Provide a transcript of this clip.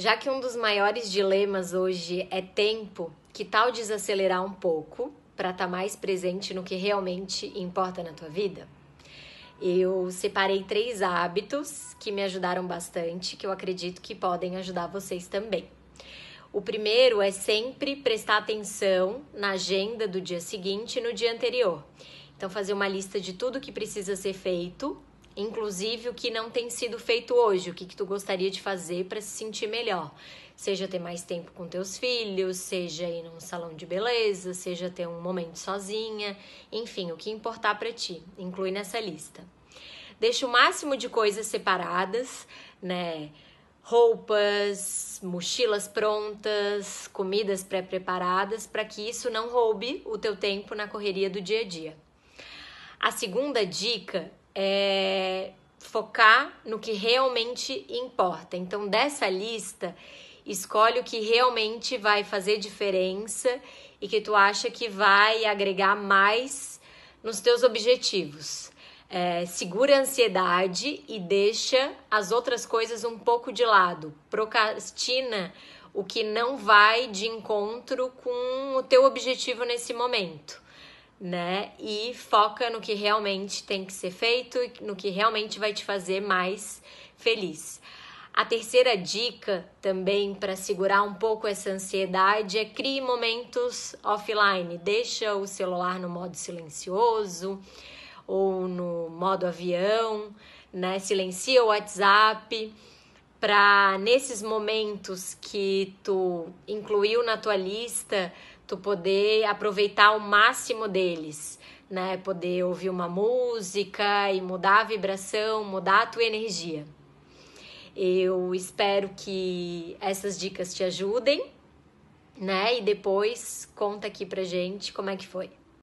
Já que um dos maiores dilemas hoje é tempo, que tal desacelerar um pouco para estar tá mais presente no que realmente importa na tua vida? Eu separei três hábitos que me ajudaram bastante, que eu acredito que podem ajudar vocês também. O primeiro é sempre prestar atenção na agenda do dia seguinte e no dia anterior. Então, fazer uma lista de tudo que precisa ser feito, inclusive o que não tem sido feito hoje, o que, que tu gostaria de fazer para se sentir melhor. Seja ter mais tempo com teus filhos, seja ir num salão de beleza, seja ter um momento sozinha, enfim, o que importar para ti, inclui nessa lista. Deixa o máximo de coisas separadas, né? Roupas, mochilas prontas, comidas pré-preparadas, para que isso não roube o teu tempo na correria do dia a dia. A segunda dica é focar no que realmente importa. Então, dessa lista, escolhe o que realmente vai fazer diferença e que tu acha que vai agregar mais nos teus objetivos. É, segura a ansiedade e deixa as outras coisas um pouco de lado. Procrastina o que não vai de encontro com o teu objetivo nesse momento né? E foca no que realmente tem que ser feito no que realmente vai te fazer mais feliz. A terceira dica também para segurar um pouco essa ansiedade é crie momentos offline. Deixa o celular no modo silencioso ou no modo avião, né? Silencia o WhatsApp para nesses momentos que tu incluiu na tua lista tu poder aproveitar o máximo deles, né? Poder ouvir uma música e mudar a vibração, mudar a tua energia. Eu espero que essas dicas te ajudem, né? E depois conta aqui pra gente como é que foi.